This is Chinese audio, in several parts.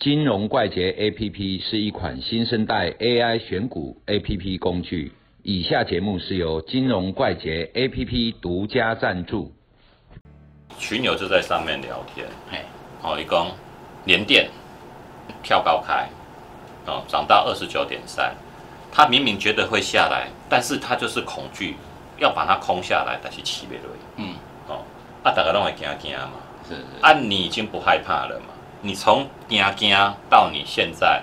金融怪杰 APP 是一款新生代 AI 选股 APP 工具。以下节目是由金融怪杰 APP 独家赞助。群友就在上面聊天，嘿，哦，一共连电跳高开，哦，涨到二十九点三，他明明觉得会下来，但是他就是恐惧，要把它空下来，但是起不来。嗯，哦，啊，大家都会惊惊嘛，是是，啊，你已经不害怕了嘛？你从惊惊到你现在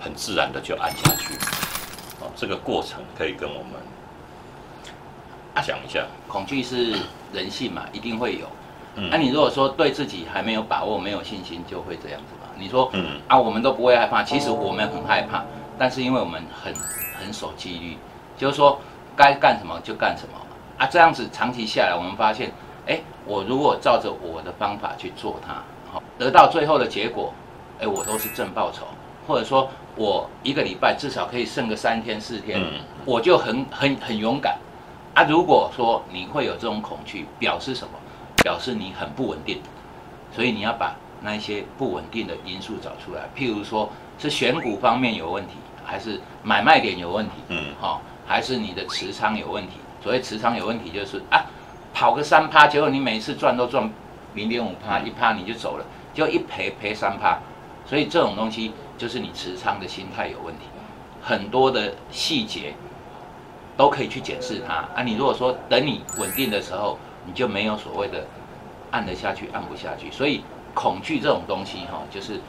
很自然的就按下去，哦，这个过程可以跟我们想一下。恐惧是人性嘛，一定会有。嗯那、你如果说对自己还没有把握、没有信心，就会这样子嘛。你说，嗯啊，我们都不会害怕，其实我们很害怕，但是因为我们很很守纪律，就是说该干什么就干什么啊。这样子长期下来，我们发现，哎，我如果照着我的方法去做它，好，得到最后的结果，哎，我都是正报酬，或者说我一个礼拜至少可以剩个三天四天，嗯。我就很很很勇敢。啊，如果说你会有这种恐惧，表示什么？表示你很不稳定，所以你要把那一些不稳定的因素找出来，譬如说是选股方面有问题，还是买卖点有问题，嗯。好、还是你的持仓有问题。所谓持仓有问题，就是啊，跑个三趴，结果你每次赚都赚零点五趴，一趴你就走了，就一赔赔三趴，所以这种东西就是你持仓的心态有问题，很多的细节都可以去检视它啊。你如果说等你稳定的时候，你就没有所谓的按得下去按不下去，所以恐惧这种东西哈，就是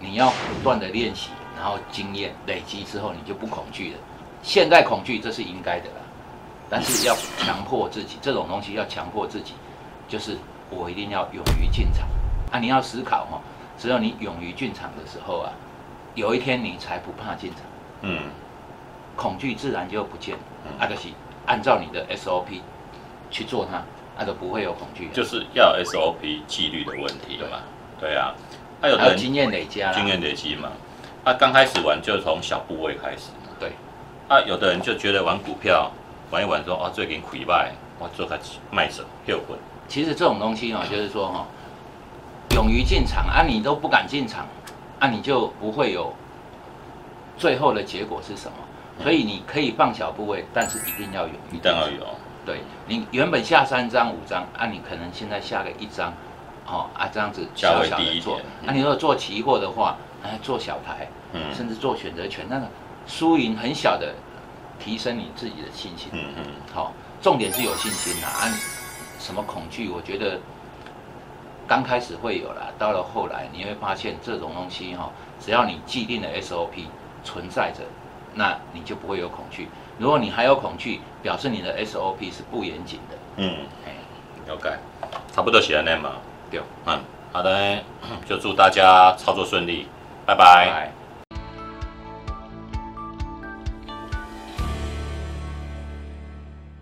你要不断的练习，然后经验累积之后，你就不恐惧了。现在恐惧这是应该的啦，但是要强迫自己，这种东西要强迫自己，就是我一定要勇于进场啊！你要思考哈，只有你勇于进场的时候啊，有一天你才不怕进场，嗯恐惧自然就不见了嗯。啊，就是按照你的 SOP 去做它，那就不会有恐惧。就是要有 SOP 纪律的问题嘛。对啊，还有经验累加啦。经验累积嘛，啊，刚开始玩就从小部位开始嘛。对，啊，有的人就觉得玩股票玩一玩说哦，最近亏败，我做开卖走又混。其实这种东西哦，就是说哈、勇于进场啊，你都不敢进场，啊，你就不会有最后的结果是什么。所以你可以放小部位，但是一定要勇于一。定要有，对你原本下三张五张啊，你可能现在下个一张，哦啊这样子小小的做点。啊，你如果做期货的话，哎做小台，嗯甚至做选择权，那个输赢很小的，提升你自己的信心。嗯嗯，好、重点是有信心啊。啊，什么恐惧？我觉得刚开始会有啦，到了后来你会发现这种东西哈、只要你既定的 SOP 存在着，那你就不会有恐惧。如果你还有恐惧，表示你的 SOP 是不严谨的。嗯，哎，了解，差不多写安那嘛。对，嗯，好的，就祝大家操作顺利，拜拜。拜。